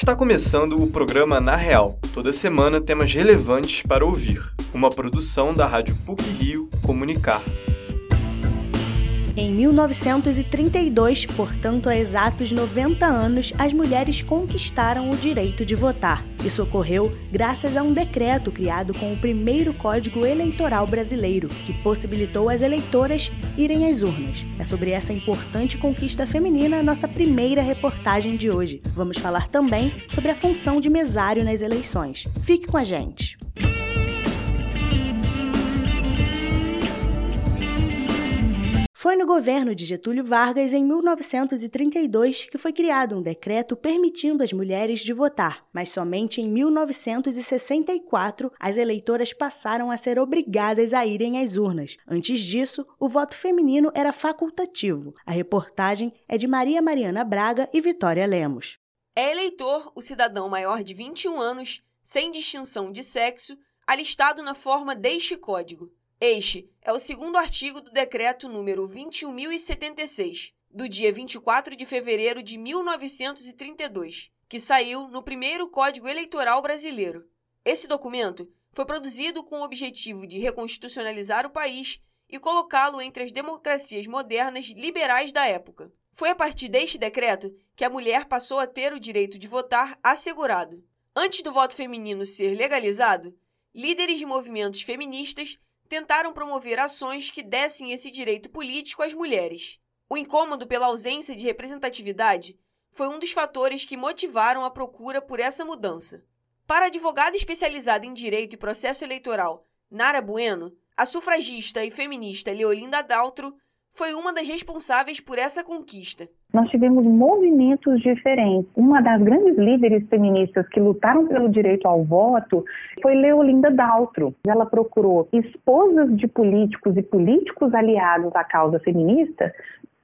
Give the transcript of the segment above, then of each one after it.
Está começando o programa Na Real. Toda semana temas relevantes para ouvir. Uma produção da Rádio PUC Rio Comunicar. Em 1932, portanto há exatos 90 anos, as mulheres conquistaram o direito de votar. Isso ocorreu graças a um decreto criado com o primeiro Código Eleitoral Brasileiro, que possibilitou as eleitoras irem às urnas. É sobre essa importante conquista feminina a nossa primeira reportagem de hoje. Vamos falar também sobre a função de mesário nas eleições. Fique com a gente! Foi no governo de Getúlio Vargas, em 1932, que foi criado um decreto permitindo às mulheres de votar, mas somente em 1964 as eleitoras passaram a ser obrigadas a irem às urnas. Antes disso, o voto feminino era facultativo. A reportagem é de Maria Mariana Braga e Vitória Lemos. É eleitor o cidadão maior de 21 anos, sem distinção de sexo, alistado na forma deste código. Este é o segundo artigo do decreto número 21076, do dia 24 de fevereiro de 1932, que saiu no primeiro Código Eleitoral Brasileiro. Esse documento foi produzido com o objetivo de reconstitucionalizar o país e colocá-lo entre as democracias modernas liberais da época. Foi a partir deste decreto que a mulher passou a ter o direito de votar assegurado. Antes do voto feminino ser legalizado, líderes de movimentos feministas tentaram promover ações que dessem esse direito político às mulheres. O incômodo pela ausência de representatividade foi um dos fatores que motivaram a procura por essa mudança. Para a advogada especializada em direito e processo eleitoral, Nara Bueno, a sufragista e feminista Leolinda Daltro foi uma das responsáveis por essa conquista. Nós tivemos movimentos diferentes. Uma das grandes líderes feministas que lutaram pelo direito ao voto foi Leolinda Daltro. Ela procurou esposas de políticos e políticos aliados à causa feminista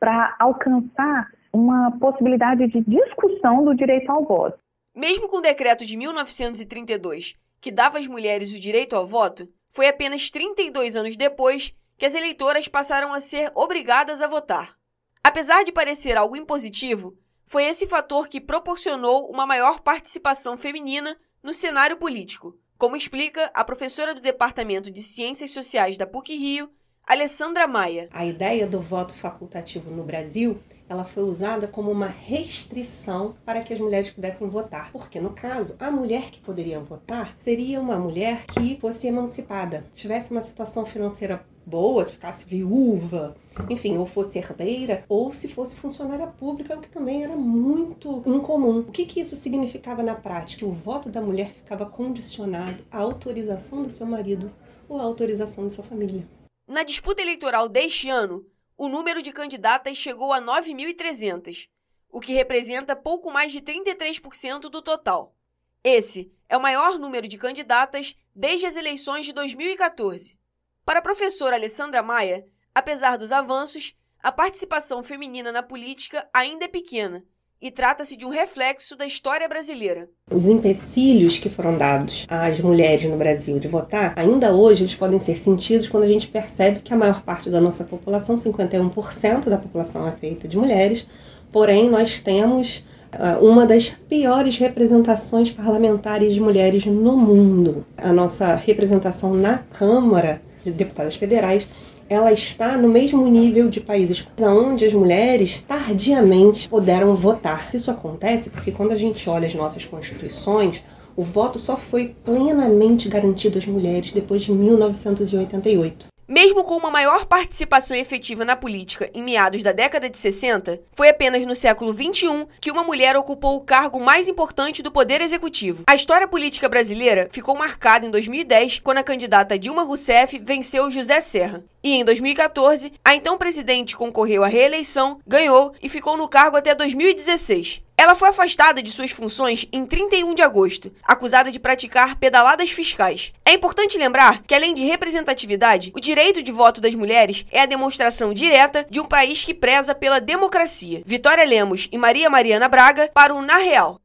para alcançar uma possibilidade de discussão do direito ao voto. Mesmo com o decreto de 1932, que dava às mulheres o direito ao voto, foi apenas 32 anos depois que as eleitoras passaram a ser obrigadas a votar. Apesar de parecer algo impositivo, foi esse fator que proporcionou uma maior participação feminina no cenário político, como explica a professora do Departamento de Ciências Sociais da PUC Rio, Alessandra Maia. A ideia do voto facultativo no Brasil ela foi usada como uma restrição para que as mulheres pudessem votar. Porque, no caso, a mulher que poderia votar seria uma mulher que fosse emancipada, tivesse uma situação financeira boa, que ficasse viúva, enfim, ou fosse herdeira, ou se fosse funcionária pública, o que também era muito incomum. O que, que isso significava na prática? O voto da mulher ficava condicionado à autorização do seu marido ou à autorização de sua família. Na disputa eleitoral deste ano, o número de candidatas chegou a 9.300, o que representa pouco mais de 33% do total. Esse é o maior número de candidatas desde as eleições de 2014. Para a professora Alessandra Maia, apesar dos avanços, a participação feminina na política ainda é pequena e trata-se de um reflexo da história brasileira. Os empecilhos que foram dados às mulheres no Brasil de votar, ainda hoje eles podem ser sentidos quando a gente percebe que a maior parte da nossa população, 51% da população é feita de mulheres, porém nós temos uh, uma das piores representações parlamentares de mulheres no mundo. A nossa representação na Câmara de Deputadas Federais ela está no mesmo nível de países onde as mulheres tardiamente puderam votar. Isso acontece porque quando a gente olha as nossas constituições, o voto só foi plenamente garantido às mulheres depois de 1988. Mesmo com uma maior participação efetiva na política em meados da década de 60, foi apenas no século 21 que uma mulher ocupou o cargo mais importante do poder executivo. A história política brasileira ficou marcada em 2010, quando a candidata Dilma Rousseff venceu José Serra. E em 2014, a então presidente concorreu à reeleição, ganhou e ficou no cargo até 2016. Ela foi afastada de suas funções em 31 de agosto, acusada de praticar pedaladas fiscais. É importante lembrar que, além de representatividade, o direito de voto das mulheres é a demonstração direta de um país que preza pela democracia. Vitória Lemos e Maria Mariana Braga para o Na Real.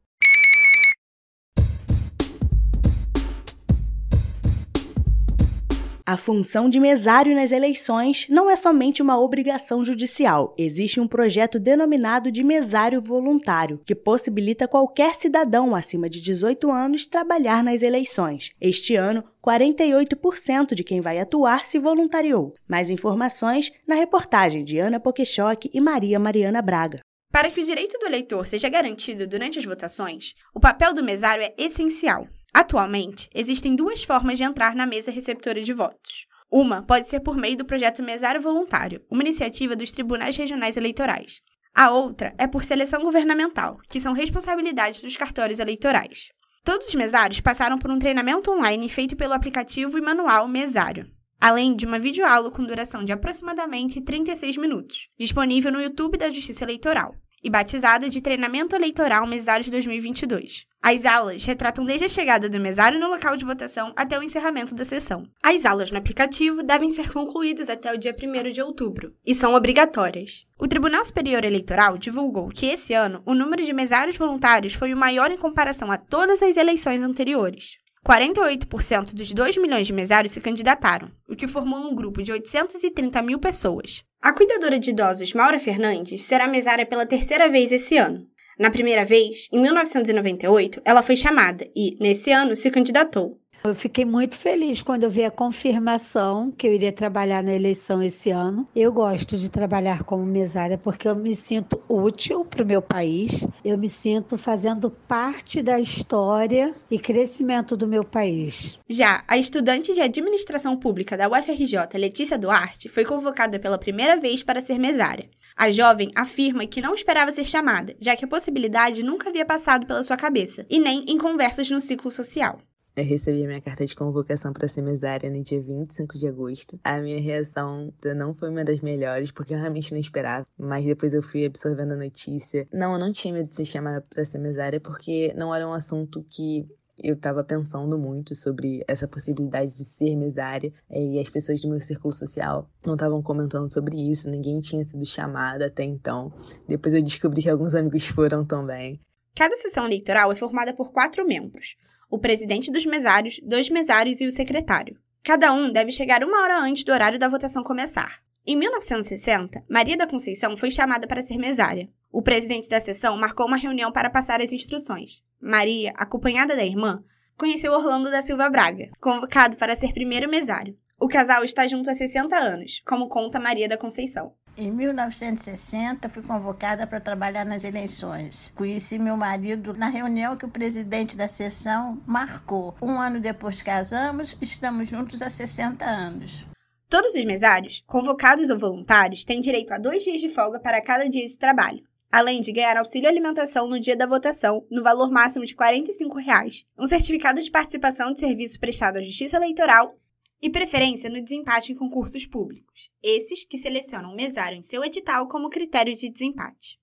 A função de mesário nas eleições não é somente uma obrigação judicial. Existe um projeto denominado de mesário voluntário, que possibilita qualquer cidadão acima de 18 anos trabalhar nas eleições. Este ano, 48% de quem vai atuar se voluntariou. Mais informações na reportagem de Ana Pokeshock e Maria Mariana Braga. Para que o direito do eleitor seja garantido durante as votações, o papel do mesário é essencial. Atualmente, existem duas formas de entrar na mesa receptora de votos. Uma pode ser por meio do projeto Mesário Voluntário, uma iniciativa dos tribunais regionais eleitorais. A outra é por seleção governamental, que são responsabilidades dos cartórios eleitorais. Todos os mesários passaram por um treinamento online feito pelo aplicativo e manual Mesário, além de uma videoaula com duração de aproximadamente 36 minutos, disponível no YouTube da Justiça Eleitoral e batizada de Treinamento Eleitoral Mesários 2022. As aulas retratam desde a chegada do mesário no local de votação até o encerramento da sessão. As aulas no aplicativo devem ser concluídas até o dia 1 de outubro e são obrigatórias. O Tribunal Superior Eleitoral divulgou que esse ano o número de mesários voluntários foi o maior em comparação a todas as eleições anteriores. 48% dos 2 milhões de mesários se candidataram, o que formula um grupo de 830 mil pessoas. A cuidadora de idosos Maura Fernandes será mesária pela terceira vez esse ano. Na primeira vez, em 1998, ela foi chamada e, nesse ano, se candidatou. Eu fiquei muito feliz quando eu vi a confirmação que eu iria trabalhar na eleição esse ano. Eu gosto de trabalhar como mesária porque eu me sinto útil para o meu país, eu me sinto fazendo parte da história e crescimento do meu país. Já a estudante de administração pública da UFRJ, Letícia Duarte, foi convocada pela primeira vez para ser mesária. A jovem afirma que não esperava ser chamada, já que a possibilidade nunca havia passado pela sua cabeça, e nem em conversas no ciclo social. Eu recebi a minha carta de convocação para ser mesária no dia 25 de agosto. A minha reação não foi uma das melhores, porque eu realmente não esperava. Mas depois eu fui absorvendo a notícia. Não, eu não tinha medo de ser chamada para ser mesária, porque não era um assunto que eu estava pensando muito sobre essa possibilidade de ser mesária eh, e as pessoas do meu círculo social não estavam comentando sobre isso, ninguém tinha sido chamada até então. Depois eu descobri que alguns amigos foram também. Cada sessão eleitoral é formada por quatro membros o presidente dos mesários, dois mesários e o secretário. Cada um deve chegar uma hora antes do horário da votação começar. Em 1960, Maria da Conceição foi chamada para ser mesária. O presidente da sessão marcou uma reunião para passar as instruções. Maria, acompanhada da irmã, conheceu Orlando da Silva Braga, convocado para ser primeiro mesário. O casal está junto há 60 anos, como conta Maria da Conceição. Em 1960, fui convocada para trabalhar nas eleições. Conheci meu marido na reunião que o presidente da sessão marcou. Um ano depois casamos, estamos juntos há 60 anos. Todos os mesários, convocados ou voluntários, têm direito a dois dias de folga para cada dia de trabalho, além de ganhar auxílio alimentação no dia da votação, no valor máximo de 45 reais, um certificado de participação de serviço prestado à Justiça Eleitoral e preferência no desempate em concursos públicos, esses que selecionam o mesário em seu edital como critério de desempate.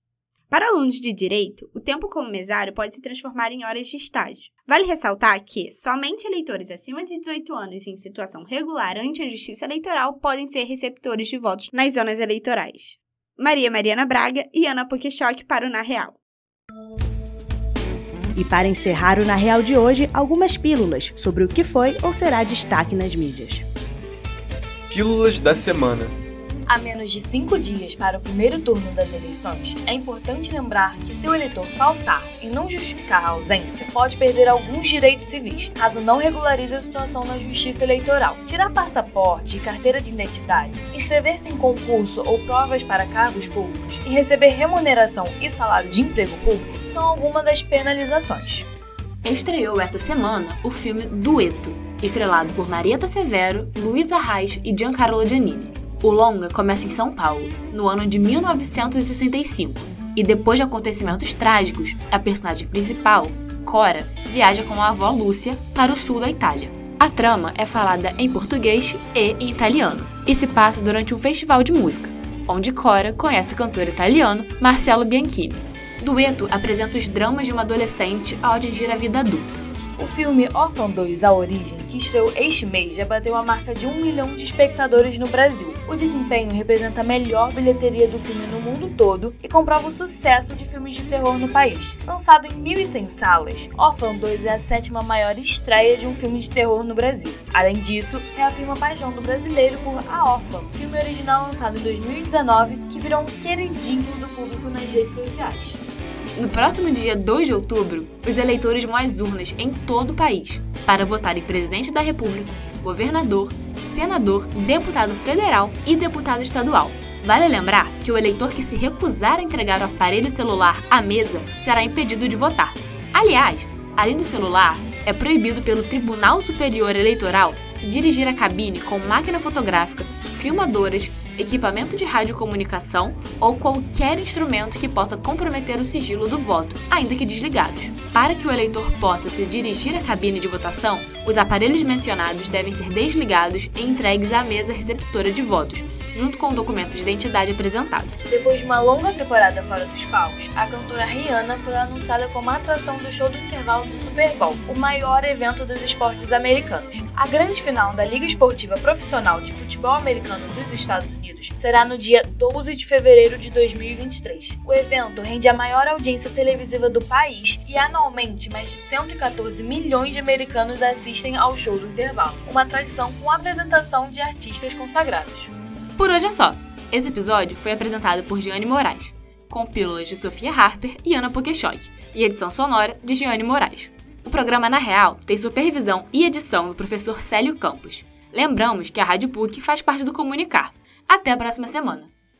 Para alunos de direito, o tempo como mesário pode se transformar em horas de estágio. Vale ressaltar que somente eleitores acima de 18 anos em situação regular ante a Justiça Eleitoral podem ser receptores de votos nas zonas eleitorais. Maria Mariana Braga e Ana Pokeshock para o Na Real. E para encerrar o Na Real de hoje, algumas pílulas sobre o que foi ou será destaque nas mídias. Pílulas da semana. A menos de cinco dias para o primeiro turno das eleições, é importante lembrar que se o eleitor faltar e não justificar a ausência, pode perder alguns direitos civis, caso não regularize a situação na justiça eleitoral. Tirar passaporte e carteira de identidade, inscrever-se em concurso ou provas para cargos públicos e receber remuneração e salário de emprego público são algumas das penalizações. Estreou essa semana o filme Dueto, estrelado por Marieta Severo, Luísa Reis e Giancarlo Giannini. O longa começa em São Paulo, no ano de 1965, e depois de acontecimentos trágicos, a personagem principal, Cora, viaja com a avó Lúcia para o sul da Itália. A trama é falada em português e em italiano, e se passa durante um festival de música, onde Cora conhece o cantor italiano Marcello Bianchini. Dueto apresenta os dramas de uma adolescente ao atingir a vida adulta. O filme Orphan 2 A Origem, que estreou este mês, já bateu a marca de um milhão de espectadores no Brasil. O desempenho representa a melhor bilheteria do filme no mundo todo e comprova o sucesso de filmes de terror no país. Lançado em 1.100 salas, Orphan 2 é a sétima maior estreia de um filme de terror no Brasil. Além disso, reafirma a paixão do brasileiro por A Orphan, filme original lançado em 2019 que virou um queridinho do público nas redes sociais. No próximo dia 2 de outubro, os eleitores vão às urnas em todo o país para votar em presidente da República, governador, senador, deputado federal e deputado estadual. Vale lembrar que o eleitor que se recusar a entregar o aparelho celular à mesa será impedido de votar. Aliás, além do celular, é proibido pelo Tribunal Superior Eleitoral se dirigir à cabine com máquina fotográfica, filmadoras, equipamento de radiocomunicação ou qualquer instrumento que possa comprometer o sigilo do voto, ainda que desligados. Para que o eleitor possa se dirigir à cabine de votação, os aparelhos mencionados devem ser desligados e entregues à mesa receptora de votos, junto com o documento de identidade apresentado. Depois de uma longa temporada fora dos palcos, a cantora Rihanna foi anunciada como atração do show do intervalo do Super Bowl, o maior evento dos esportes americanos. A grande final da Liga Esportiva Profissional de Futebol Americano dos Estados Unidos será no dia 12 de fevereiro de 2023. O evento rende a maior audiência televisiva do país e anualmente mais de 114 milhões de americanos assistem ao show do intervalo, uma tradição com apresentação de artistas consagrados. Por hoje é só. Esse episódio foi apresentado por Giane Moraes, com pílulas de Sofia Harper e Ana Pokeshock, e edição sonora de Giane Moraes. O programa Na Real tem supervisão e edição do professor Célio Campos. Lembramos que a Rádio PUC faz parte do Comunicar. Até a próxima semana!